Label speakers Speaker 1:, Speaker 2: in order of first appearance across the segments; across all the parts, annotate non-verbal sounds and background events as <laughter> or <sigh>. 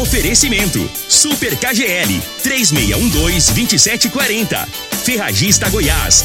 Speaker 1: Oferecimento: Super KGL 3612-2740. Ferragista Goiás,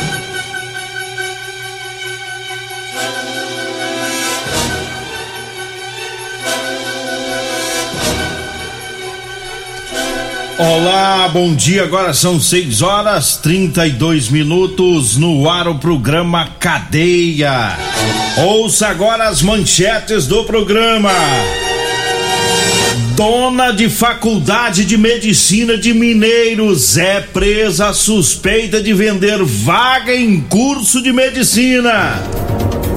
Speaker 2: Olá, bom dia. Agora são 6 horas 32 minutos no ar o programa Cadeia. Ouça agora as manchetes do programa. Dona de faculdade de medicina de Mineiros é presa suspeita de vender vaga em curso de medicina.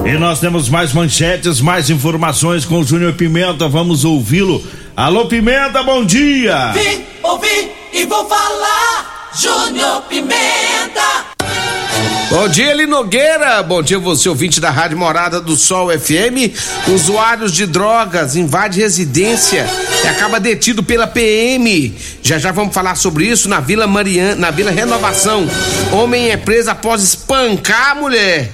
Speaker 2: E nós temos mais manchetes, mais informações com o Júnior Pimenta. Vamos ouvi-lo. Alô, Pimenta, bom dia!
Speaker 3: Vim, ouvi e vou falar. Júnior Pimenta.
Speaker 4: Bom dia, Eli Nogueira. Bom dia, você ouvinte da Rádio Morada do Sol FM. Usuários de drogas invade residência e acaba detido pela PM. Já já vamos falar sobre isso na Vila Mariana, na Vila Renovação. Homem é preso após espancar a mulher.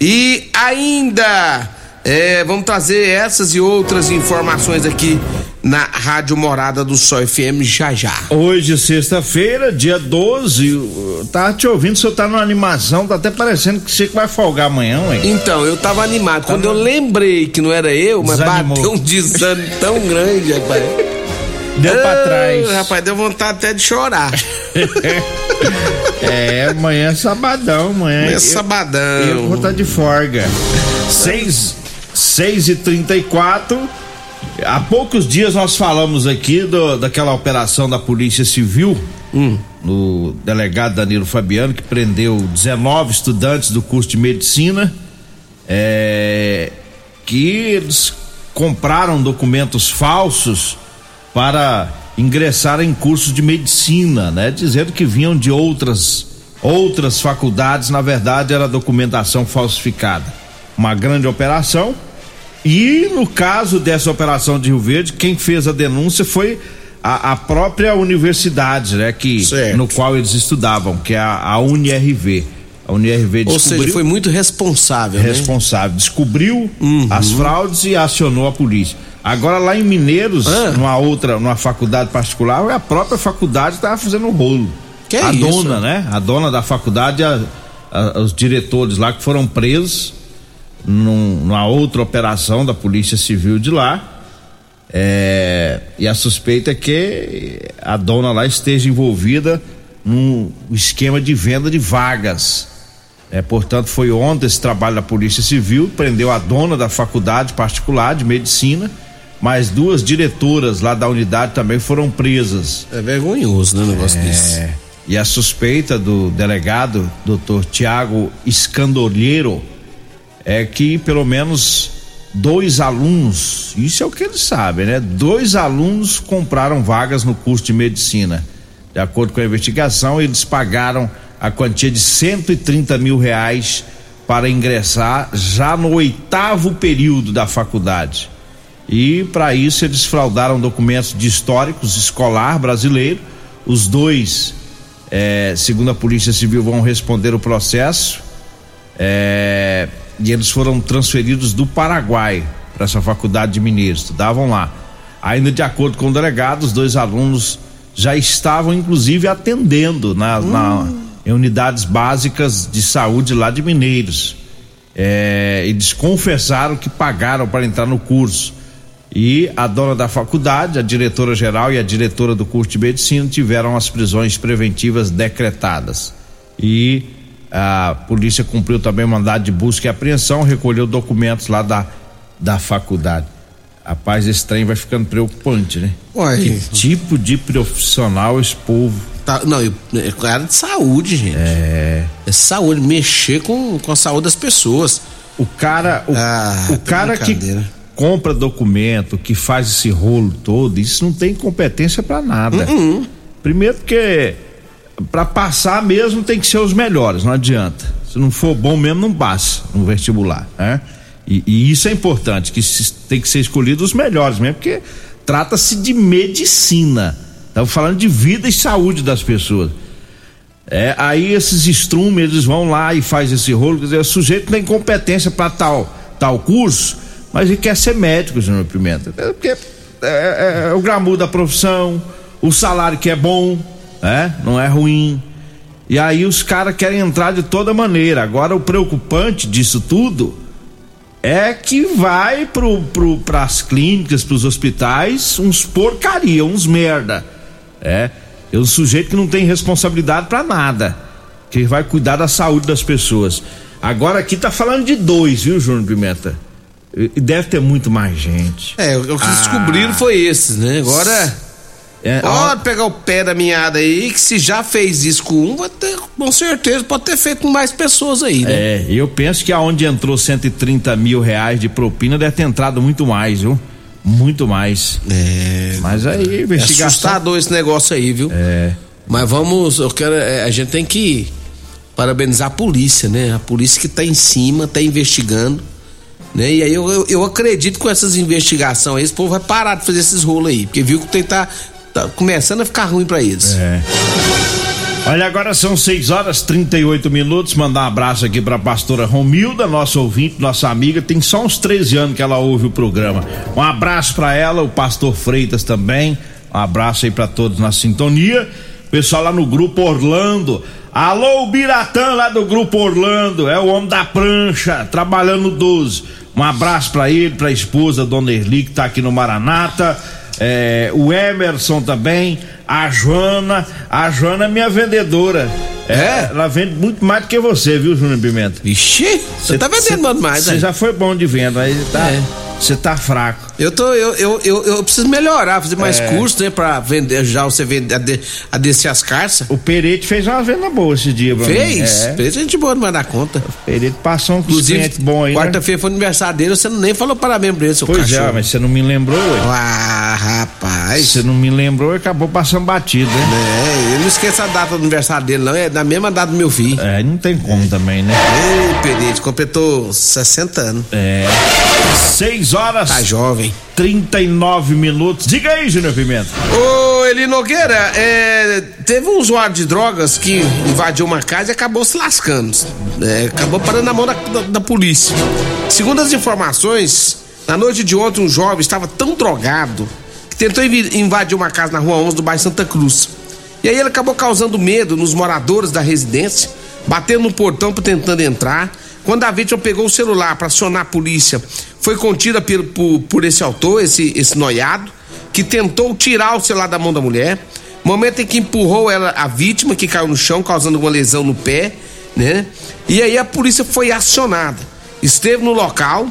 Speaker 4: E ainda é, vamos trazer essas e outras informações aqui na Rádio Morada do Sol FM já já.
Speaker 2: Hoje, sexta-feira, dia 12, tá te ouvindo, o senhor tá numa animação, tá até parecendo que você vai folgar amanhã, hein?
Speaker 4: Então, eu tava animado. Quando eu lembrei que não era eu, mas
Speaker 2: Desanimou.
Speaker 4: bateu um desânimo <laughs> tão grande, rapaz.
Speaker 2: Deu pra
Speaker 4: Ah,
Speaker 2: trás.
Speaker 4: Rapaz, deu vontade até de chorar. <laughs>
Speaker 2: É, amanhã é sabadão, amanhã.
Speaker 4: É
Speaker 2: eu-
Speaker 4: sabadão.
Speaker 2: Eu vou estar de folga. <laughs> 6 seis e 34 Há poucos dias nós falamos aqui do, daquela operação da Polícia Civil, no delegado Danilo Fabiano, que prendeu 19 estudantes do curso de medicina, é, que eles compraram documentos falsos para ingressar em cursos de medicina, né? Dizendo que vinham de outras outras faculdades, na verdade era documentação falsificada. Uma grande operação. E no caso dessa operação de Rio Verde, quem fez a denúncia foi a, a própria universidade, né? Que,
Speaker 4: Certo.
Speaker 2: no qual eles estudavam, que é a, a UniRV. A UniRV
Speaker 4: Ou
Speaker 2: descobriu
Speaker 4: seja, foi muito responsável, né?
Speaker 2: responsável. Descobriu
Speaker 4: Uhum.
Speaker 2: as fraudes e acionou a polícia. Agora lá em Mineiros,
Speaker 4: Ah.
Speaker 2: numa outra, numa faculdade particular, a própria faculdade estava fazendo um rolo.
Speaker 4: Que
Speaker 2: a dona, né? A dona da faculdade, a- a- os diretores lá que foram presos num- numa outra operação da Polícia Civil de lá. É, e a suspeita é que a dona lá esteja envolvida num esquema de venda de vagas. É, portanto, foi ontem esse trabalho da Polícia Civil, prendeu a dona da faculdade particular de medicina, mas duas diretoras lá da unidade também foram presas.
Speaker 4: É vergonhoso, né, um negócio desse.
Speaker 2: É, e a suspeita do delegado, doutor Tiago Escandolheiro, é que pelo menos dois alunos, isso é o que eles sabem, né? Dois alunos compraram vagas no curso de medicina. De acordo com a investigação, eles pagaram a quantia de 130 mil reais para ingressar já no oitavo período da faculdade. E para isso eles fraudaram documentos de históricos escolar brasileiro. Os dois, eh, segundo a Polícia Civil, vão responder o processo. Eh, e eles foram transferidos do Paraguai para essa faculdade de Mineiros, estudavam lá. Ainda de acordo com o delegado, os dois alunos já estavam inclusive atendendo na, na- em unidades básicas de saúde lá de Mineiros. É, eles confessaram que pagaram para entrar no curso. E a dona da faculdade, a diretora geral e a diretora do curso de medicina tiveram as prisões preventivas decretadas. E a polícia cumpriu também o mandado de busca e apreensão, recolheu documentos lá da da faculdade. Rapaz, esse trem vai ficando preocupante, né?
Speaker 4: Uai.
Speaker 2: Que tipo de profissional esse povo.
Speaker 4: Tá, não, é com a área de saúde, gente.
Speaker 2: É.
Speaker 4: É saúde, mexer com, com a saúde das pessoas.
Speaker 2: O cara, o,
Speaker 4: Ah,
Speaker 2: o cara que compra documento, que faz esse rolo todo, isso não tem competência pra nada.
Speaker 4: Uhum.
Speaker 2: Primeiro porque pra passar mesmo tem que ser os melhores, não adianta. Se não for bom mesmo não passa no vestibular, né? E, e isso é importante, que se- tem que ser escolhido os melhores mesmo, porque trata-se de medicina. Estamos falando de vida e saúde das pessoas. É, aí esses estrumes, eles vão lá e faz esse rolo, quer dizer, o sujeito tem competência para tal, tal curso, mas ele quer ser médico, Júnior Pimenta. É, porque é, é- é o glamour da profissão, o salário que é bom, né? Não é ruim. E aí os caras querem entrar de toda maneira. Agora o preocupante disso tudo é que vai pro, pro, pras clínicas, pros hospitais, uns porcaria, uns merda. É. É um sujeito que não tem responsabilidade pra nada. Que vai cuidar da saúde das pessoas. Agora aqui tá falando de dois, viu, Júnior Pimenta? Deve ter muito mais gente.
Speaker 4: É, o que descobriram foi esses, né? Agora.
Speaker 2: É,
Speaker 4: Pode pegar o pé da minha aí, que se já fez isso com um, vai ter, com certeza pode ter feito com mais pessoas aí, né?
Speaker 2: É, eu penso que aonde entrou 130 mil reais de propina deve ter entrado muito mais, viu? Muito mais.
Speaker 4: É.
Speaker 2: Mas aí,
Speaker 4: É
Speaker 2: investigação.
Speaker 4: assustador esse negócio aí, viu?
Speaker 2: É.
Speaker 4: Mas vamos, eu quero, é, a gente tem que parabenizar a polícia, né? A polícia que tá em cima, tá investigando, né? E aí eu, eu, eu acredito que com essas investigações aí, esse povo vai parar de fazer esses rolos aí, porque viu que tem tá, tá começando a ficar ruim pra eles.
Speaker 2: É. Olha, agora são 6 horas 38 minutos. Mandar um abraço aqui pra pastora Romilda, nossa ouvinte, nossa amiga. Tem só uns 13 anos que ela ouve o programa. Um abraço pra ela, o pastor Freitas também. Um abraço aí pra todos na sintonia. Pessoal lá no grupo Orlando. Alô, Biratã lá do grupo Orlando. É o homem da prancha, trabalhando no 12. Um abraço pra ele, pra esposa, Dona Erli, que tá aqui no Maranata. É, o Emerson também, a Joana, a Joana é minha vendedora.
Speaker 4: É?
Speaker 2: Ela vende muito mais do que você, viu, Júnior Pimenta?
Speaker 4: Vixe, você tá vendendo muito mais,
Speaker 2: Você
Speaker 4: né?
Speaker 2: já foi bom de venda, aí tá,
Speaker 4: É.
Speaker 2: você tá fraco.
Speaker 4: Eu tô, eu, eu, eu, eu preciso melhorar, fazer mais
Speaker 2: É.
Speaker 4: curso, né? Pra vender, já você vender, a, de, a descer as carças.
Speaker 2: O Perete fez uma venda boa esse dia, mim.
Speaker 4: Fez?
Speaker 2: É.
Speaker 4: Fez a gente boa, não vai dar conta.
Speaker 2: Perete passou um cliente bom aí, né?
Speaker 4: quarta-feira foi aniversário dele, você nem falou parabéns pra ele, seu
Speaker 2: Pois
Speaker 4: cachorro.
Speaker 2: é, mas você não me lembrou, ué.
Speaker 4: Ah, rapaz.
Speaker 2: Você não me lembrou e acabou passando batido, né?
Speaker 4: É, eu não esqueço a data do aniversário dele, não. É na mesma data do meu filho.
Speaker 2: É, não tem como também, né?
Speaker 4: Ei, Perete, completou 60 anos.
Speaker 2: É. 6 horas
Speaker 4: Tá jovem.
Speaker 2: 39 minutos. Diga aí, Júnior Pimenta.
Speaker 4: Ô, Eli Nogueira, é, teve um usuário de drogas que invadiu uma casa e acabou se lascando. É, acabou parando na mão da, da- da polícia. Segundo as informações, na noite de ontem, um jovem estava tão drogado que tentou invadir uma casa na rua 11 do bairro Santa Cruz. E aí ele acabou causando medo nos moradores da residência, batendo no portão tentando entrar. Quando a vítima pegou o celular para acionar a polícia, foi contida pelo- por, por esse autor, esse, esse noiado, que tentou tirar o celular da mão da mulher. Momento em que empurrou ela, a vítima, que caiu no chão, causando uma lesão no pé, né? E aí a polícia foi acionada. Esteve no local,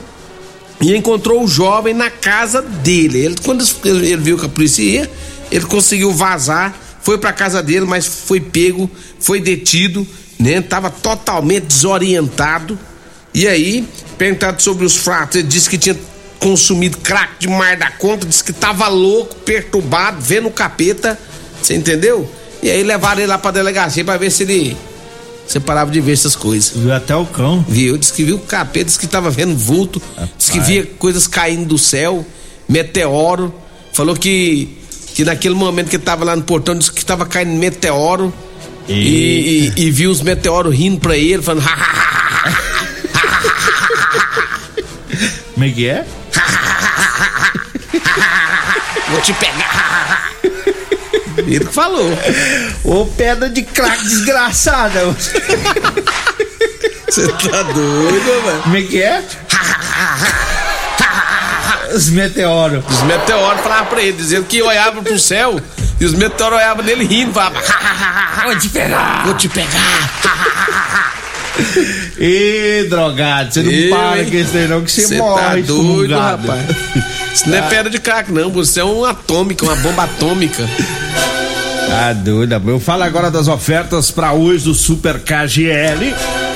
Speaker 4: e encontrou o jovem na casa dele. Ele, quando ele viu que a polícia ia, ele conseguiu vazar, foi pra casa dele, mas foi pego, foi detido, né? Tava totalmente desorientado. E aí, perguntado sobre os fatos, ele disse que tinha consumido crack demais da conta, disse que tava louco, perturbado, vendo o capeta, você entendeu? E aí levaram ele lá pra delegacia pra ver se ele você parava de ver essas coisas.
Speaker 2: Viu até o cão.
Speaker 4: Viu? Diz que viu o capeta, diz que tava vendo vulto, diz que via coisas caindo do céu, meteoro. Falou que, que naquele momento que tava lá no portão, disse que tava caindo meteoro. E, e, e viu os meteoros rindo pra ele, falando.
Speaker 2: Como é que é?
Speaker 4: Vou te pegar. Ele que falou.
Speaker 2: Ô, pedra de crack desgraçada.
Speaker 4: Você tá doido, mano?
Speaker 2: Como é que é? Os meteoros.
Speaker 4: Os meteoros falavam pra ele, dizendo que olhava pro céu e os meteoros olhavam nele rindo, falavam. Vou te pegar! Vou te pegar! <laughs>
Speaker 2: Ê, drogado, você não
Speaker 4: Eu,
Speaker 2: para com isso aí não, que você
Speaker 4: Cê
Speaker 2: morre
Speaker 4: tá doido, rapaz. <laughs> Isso não é pedra de crack, não. Você é uma atômica, uma bomba atômica.
Speaker 2: Tá doido, eu falo agora das ofertas pra hoje do Super KGL.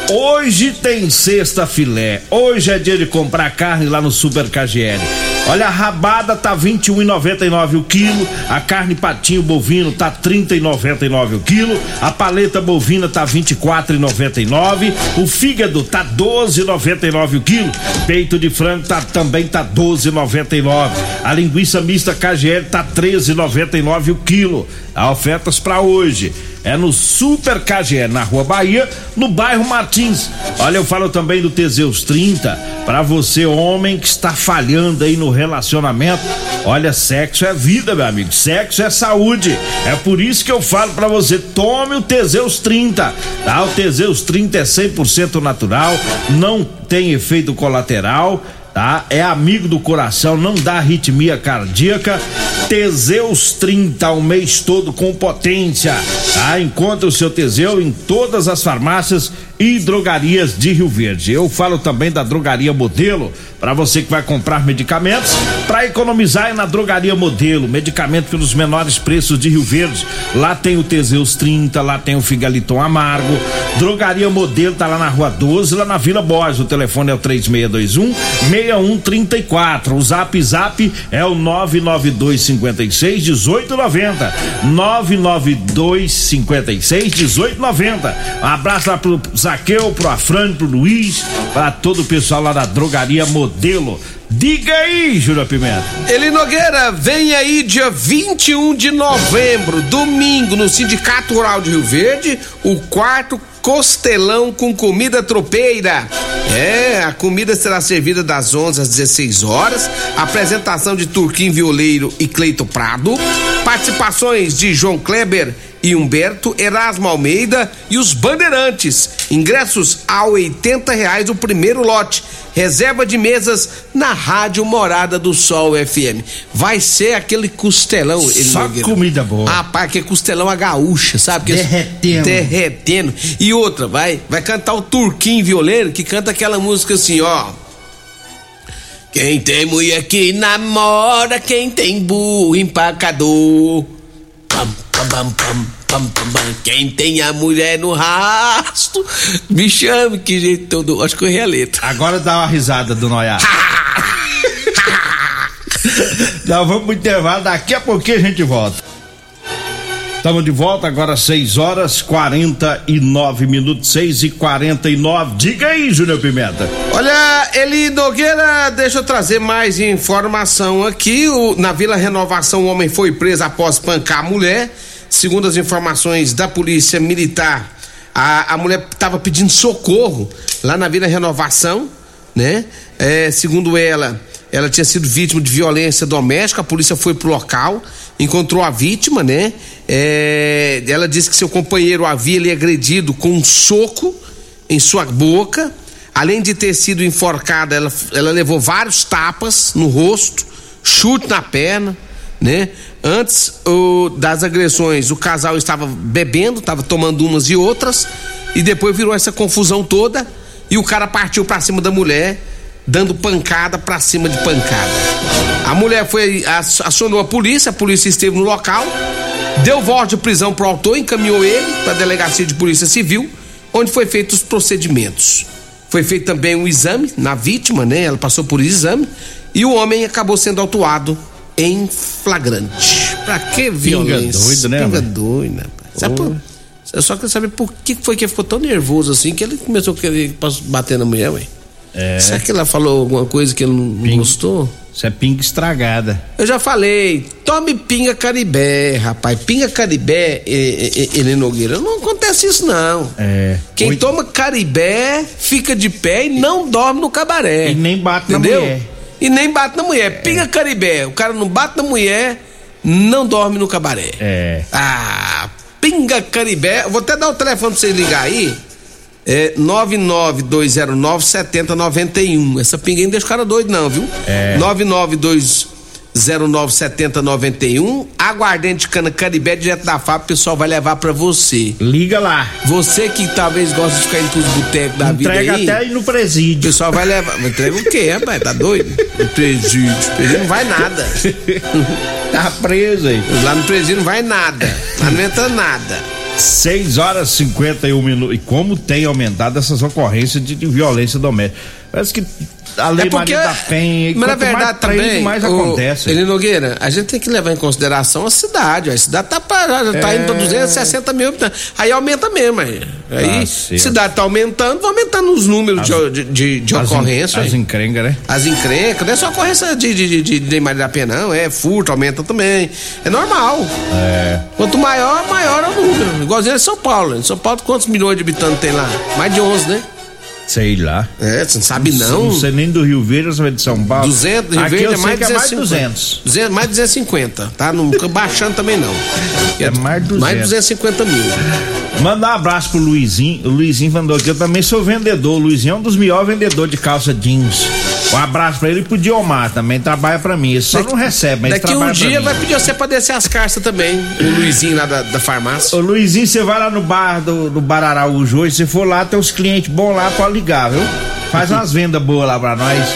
Speaker 2: Hoje tem sexta filé. Hoje é dia de comprar carne lá no Super KGL. Olha, a rabada tá 21,99 o quilo, a carne patinho bovino tá 30,99 o quilo, a paleta bovina tá 24,99, o fígado tá 12,99 o quilo, peito de frango tá também tá 12,99. A linguiça mista KGL tá 13,99 o quilo. Ofertas para hoje. É no Super KGL, na Rua Bahia, no bairro Martins. Olha, eu falo também do Teseus 30, para você, homem que está falhando aí no relacionamento. Olha, sexo é vida, meu amigo. Sexo é saúde. É por isso que eu falo para você, tome o Teseus 30. Tá? O Teseus 30 é 100% natural, não tem efeito colateral tá? É amigo do coração, não dá arritmia cardíaca. Teseus 30 o mês todo com potência, tá? Encontre o seu Teseu em todas as farmácias e drogarias de Rio Verde. Eu falo também da Drogaria Modelo, para você que vai comprar medicamentos, para economizar é na Drogaria Modelo, medicamento pelos menores preços de Rio Verde. Lá tem o Teseus 30, lá tem o Figaliton Amargo. Drogaria Modelo tá lá na Rua 12, lá na Vila Borges. O telefone é o 3621 6134. O Zap Zap é o 992 56 1890. 992 56 1890. Um abraço lá pro Zaqueu, pro Afrânio, pro Luiz, para todo o pessoal lá da Drogaria Modelo. Diga aí, Júlio Pimenta.
Speaker 4: Eli Nogueira, vem aí dia 21 de novembro, domingo, no Sindicato Rural de Rio Verde, o quarto costelão com comida tropeira. É, a comida será servida das 11 às 16 horas. Apresentação de Turquim Violeiro e Cleito Prado. Participações de João Kleber e Humberto, Erasmo Almeida e os Bandeirantes. Ingressos a 80 reais o primeiro lote. Reserva de mesas na Rádio Morada do Sol FM. Vai ser aquele costelão.
Speaker 2: Só comida boa.
Speaker 4: Rapaz, que é costelão a gaúcha, sabe? Que-
Speaker 2: Derretendo.
Speaker 4: Derretendo. E outra, vai, vai cantar o Turquinho Violeiro, que canta aquela música assim, ó. Quem tem mulher que namora, quem tem burro empacador. Pam, pam, pam, pam, pam, pam, pam. Quem tem a mulher no rasto, me chame, que jeito todo. Acho que eu errei a letra.
Speaker 2: Agora dá uma risada do Noiá. Nós vamos pro intervalo, daqui a pouquinho a gente volta. Estamos de volta agora 6 horas 49 minutos, 6 e 49 Diga aí, Júnior Pimenta.
Speaker 4: Olha, Eli Nogueira, deixa eu trazer mais informação aqui. O- na Vila Renovação, o homem foi preso após pancar a mulher. Segundo as informações da Polícia Militar, a, a mulher estava pedindo socorro lá na Vila Renovação, né? É, segundo ela, ela tinha sido vítima de violência doméstica. A polícia foi pro local, encontrou a vítima, né? É, ela disse que seu companheiro havia lhe agredido com um soco em sua boca. Além de ter sido enforcada, ela, ela levou vários tapas no rosto, chute na perna, né? Antes o- das agressões, o casal estava bebendo, estava tomando umas e outras, e depois virou essa confusão toda, e o cara partiu pra cima da mulher, dando pancada pra cima de pancada. A mulher foi acionou a polícia, a polícia esteve no local, deu voz de prisão pro autor, encaminhou ele para a delegacia de polícia civil, onde foi feito os procedimentos. Foi feito também um exame na vítima, né? Ela passou por exame e o homem acabou sendo autuado em flagrante. Pra que violência?
Speaker 2: doido, né,
Speaker 4: Pinga doido, né? Sabe por- eu só quero saber por que foi que ele ficou tão nervoso assim que ele começou a querer bater na mulher, ué.
Speaker 2: É.
Speaker 4: Será que ela falou alguma coisa que ele não,
Speaker 2: Pinga.
Speaker 4: gostou?
Speaker 2: Isso é pinga estragada.
Speaker 4: Eu já falei, tome pinga caribé, rapaz. Pinga caribé, Helena Nogueira, não acontece isso não.
Speaker 2: É.
Speaker 4: Quem
Speaker 2: Oito-
Speaker 4: toma caribé fica de pé e não dorme no cabaré.
Speaker 2: E nem bate na
Speaker 4: Entendeu?
Speaker 2: mulher.
Speaker 4: E nem bate na mulher. Pinga caribé, o cara não bate na mulher, não dorme no cabaré.
Speaker 2: É.
Speaker 4: Ah, pinga caribé. Vou até dar o telefone pra vocês ligar aí. É 99209 7091. Essa pinga aí não deixa o cara doido, não, viu?
Speaker 2: É.
Speaker 4: 097091. Aguardente cana Caribé direto da fábrica, o pessoal vai levar pra você.
Speaker 2: Liga lá.
Speaker 4: Você que talvez gosta de ficar indo pros botecos da
Speaker 2: Entrega
Speaker 4: vida aí.
Speaker 2: até aí no
Speaker 4: O
Speaker 2: presídio.
Speaker 4: pessoal vai levar. Entrega o quê, rapaz? Tá doido? No presídio. Presídio não vai nada. <laughs>
Speaker 2: Tá preso aí.
Speaker 4: Lá no presídio não vai nada. Lá não entra nada.
Speaker 2: 6 horas e 51 minutos. E como tem aumentado essas ocorrências de, de violência doméstica. Parece que a Lei
Speaker 4: É porque,
Speaker 2: Maria da Penha.
Speaker 4: mas na
Speaker 2: mais
Speaker 4: verdade
Speaker 2: preso,
Speaker 4: também,
Speaker 2: mais
Speaker 4: o-
Speaker 2: acontece.
Speaker 4: Eli Nogueira, a gente tem que levar em consideração a cidade. A cidade tá parada, já tá
Speaker 2: É.
Speaker 4: indo pra 260 mil habitantes. Aí aumenta mesmo. Aí, aí a
Speaker 2: certo.
Speaker 4: cidade tá aumentando, vai aumentando os números de, de, de, de
Speaker 2: As
Speaker 4: ocorrência.
Speaker 2: As
Speaker 4: aí.
Speaker 2: encrencas, né?
Speaker 4: As encrencas, não é só ocorrência de, de, de, de, Maria da Penha, não. É furto, aumenta também. É normal.
Speaker 2: É.
Speaker 4: Quanto maior, maior é o número. Igualzinho em São Paulo. Em São Paulo, quantos milhões de habitantes tem lá? Mais de 11, né?
Speaker 2: Sei lá.
Speaker 4: É, você não sabe não.
Speaker 2: Não sei nem do Rio Verde, eu sei de São Paulo.
Speaker 4: 200, Rio
Speaker 2: Aqui
Speaker 4: Verde é
Speaker 2: sei
Speaker 4: mais
Speaker 2: é mais
Speaker 4: 250.
Speaker 2: 200.
Speaker 4: 200, mais 250, tá? Não fica baixando também não.
Speaker 2: É mais 200.
Speaker 4: Mais 250 mil.
Speaker 2: Mandar um abraço pro Luizinho. O Luizinho mandou aqui, eu também sou vendedor. O Luizinho é um dos melhores vendedores de calça jeans. Um abraço pra ele e pro Diomar também, trabalha pra mim. Ele só não recebe, mas
Speaker 4: Daqui um dia vai pedir você pra descer as carças também. O Luizinho lá da, da farmácia.
Speaker 2: Ô Luizinho, você vai lá no bar do, do Bar Araújo hoje, se for lá, tem uns clientes bons lá, pode ligar, viu? Faz umas vendas boas lá pra nós.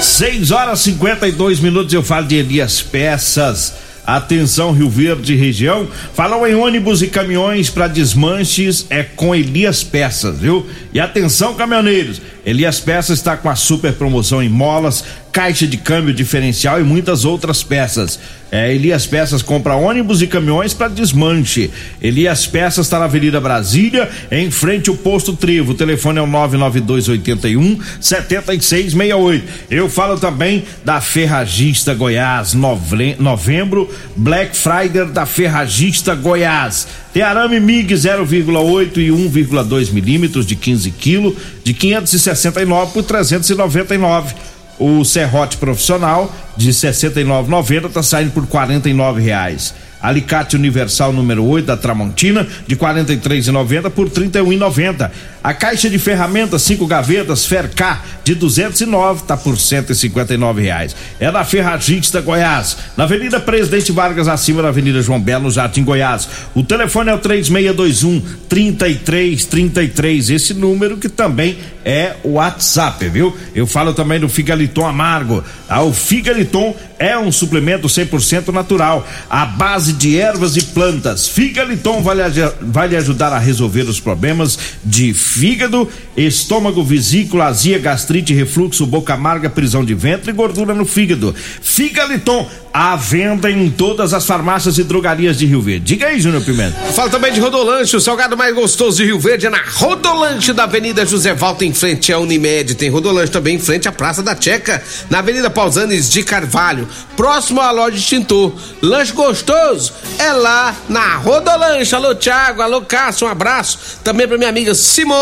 Speaker 2: 6 horas e 52 minutos, eu falo de Elias Peças. Atenção, Rio Verde região. Falou em ônibus e caminhões para desmanches é com Elias Peças, viu? E atenção, caminhoneiros. Elias Peças está com a super promoção em molas, caixa de câmbio diferencial e muitas outras peças. É, Elias Peças compra ônibus e caminhões para desmanche. Elias Peças está na Avenida Brasília, em frente ao posto Trevo. O telefone é o 99281 7668. Eu falo também da Ferragista Goiás, nove- novembro, Black Friday da Ferragista Goiás. Tem arame MIG 0,8 e 1,2 milímetros de 15 quilos, de 569 por 399. O serrote profissional de 69,90 tá saindo por 49 reais. Alicate universal número 8 da Tramontina de 43,90 por 31,90. A caixa de ferramentas 5 gavetas Fercar de 209 tá por 159 reais. É da Ferragista Goiás, na Avenida Presidente Vargas acima da Avenida João Belo, no Jardim Goiás. O telefone é o 3621 3333, esse número que também é o WhatsApp, viu? Eu falo também do Figaliton Amargo. Ah, o Figaliton é um suplemento 100% natural, à base de ervas e plantas. Figaliton vai vai lhe ajudar a resolver os problemas de fígado, estômago, vesícula, azia, gastrite, refluxo, boca amarga, prisão de ventre e gordura no fígado. Figaliton, à venda em todas as farmácias e drogarias de Rio Verde. Diga aí, Júnior Pimenta.
Speaker 4: Fala também de Rodolanche, o salgado mais gostoso de Rio Verde é na Rodolanche da Avenida José Valta, em frente à Unimed. Tem Rodolanche também em frente à Praça da Checa, na Avenida Pausanes de Carvalho, próximo à loja Extintor. Lanche gostoso é lá na Rodolanche. Alô, Thiago, alô, Cássio, um abraço. Também pra minha amiga Simone,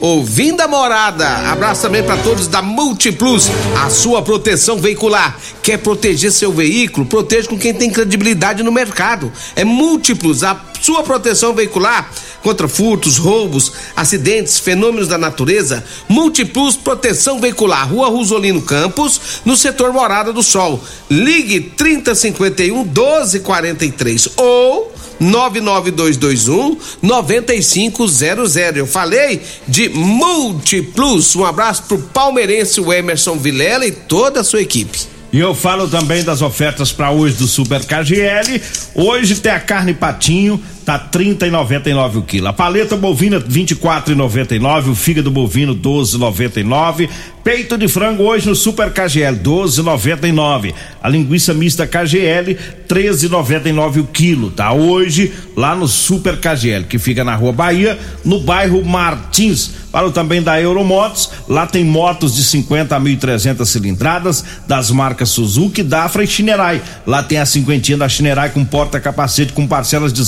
Speaker 4: ouvindo a morada. Abraço também pra todos da Multiplus, a sua proteção veicular. Quer proteger seu veículo? Proteja com quem tem credibilidade no mercado. É Múltiplos, a sua proteção veicular contra furtos, roubos, acidentes, fenômenos da natureza. Múltiplos Proteção Veicular, Rua Rosolino Campos, no setor Morada do Sol. Ligue 3051 1243 ou 99221 9500. Eu falei de Multiplus. Um abraço pro palmeirense Emerson Vilela e toda a sua equipe.
Speaker 2: E eu falo também das ofertas para hoje do Super KGL. Hoje tem a carne patinho, tá 30,99 o quilo. A paleta bovina 24,99, o fígado bovino 12,99. Peito de frango hoje no Super KGL 12,99. A linguiça mista KGL 13,99 o quilo, tá? Hoje lá no Super KGL, que fica na Rua Bahia, no bairro Martins. Falo também da Euromotos, lá tem motos de 50 a 1.300 cilindradas das marcas Suzuki, Dafra e Shinerai. Lá tem a cinquentinha da Shinerai com porta-capacete com parcelas de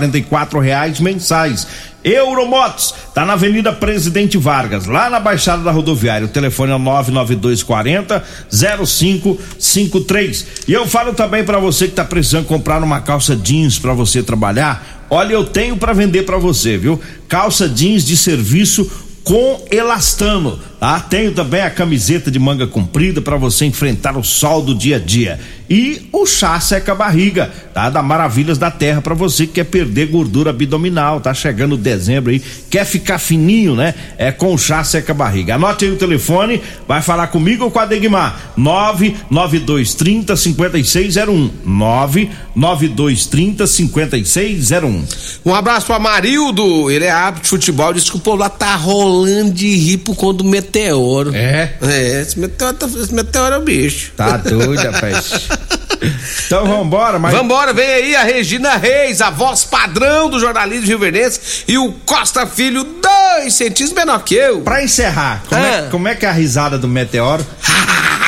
Speaker 2: 144 reais mensais. Euromotos, tá na Avenida Presidente Vargas, lá na Baixada da Rodoviária. O telefone é o 99240 0553. E eu falo também para você que tá precisando comprar uma calça jeans para você trabalhar. Olha, eu tenho para vender para você, viu? Calça jeans de serviço com elastano. Tá? Tenho também a camiseta de manga comprida para você enfrentar o sol do dia a dia. E o chá seca barriga, tá? Da Maravilhas da Terra para você que quer perder gordura abdominal, tá chegando dezembro aí, quer ficar fininho, né? É com o chá seca barriga. Anote aí o telefone, vai falar comigo ou com a Degmar. 99230 5601. 99230 5601.
Speaker 4: Um abraço pra Marildo, ele é árbitro de futebol, povo lá tá rolando de rir por conta do meteoro.
Speaker 2: É?
Speaker 4: É, esse meteoro, tá, esse meteoro é o bicho.
Speaker 2: Tá doido, rapaz. <laughs> Então vambora, mas.
Speaker 4: Vambora, vem aí a Regina Reis, a voz padrão do jornalismo rioverdense e o Costa Filho, dois centímetros menor que eu.
Speaker 2: Pra encerrar, como,
Speaker 4: Ah.
Speaker 2: é, como é que é a risada do meteoro? <laughs>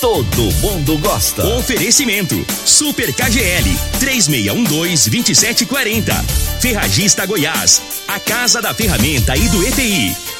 Speaker 5: Todo mundo gosta.
Speaker 1: Oferecimento: Super KGL 3612-2740. Ferragista Goiás, a casa da ferramenta e do ETI.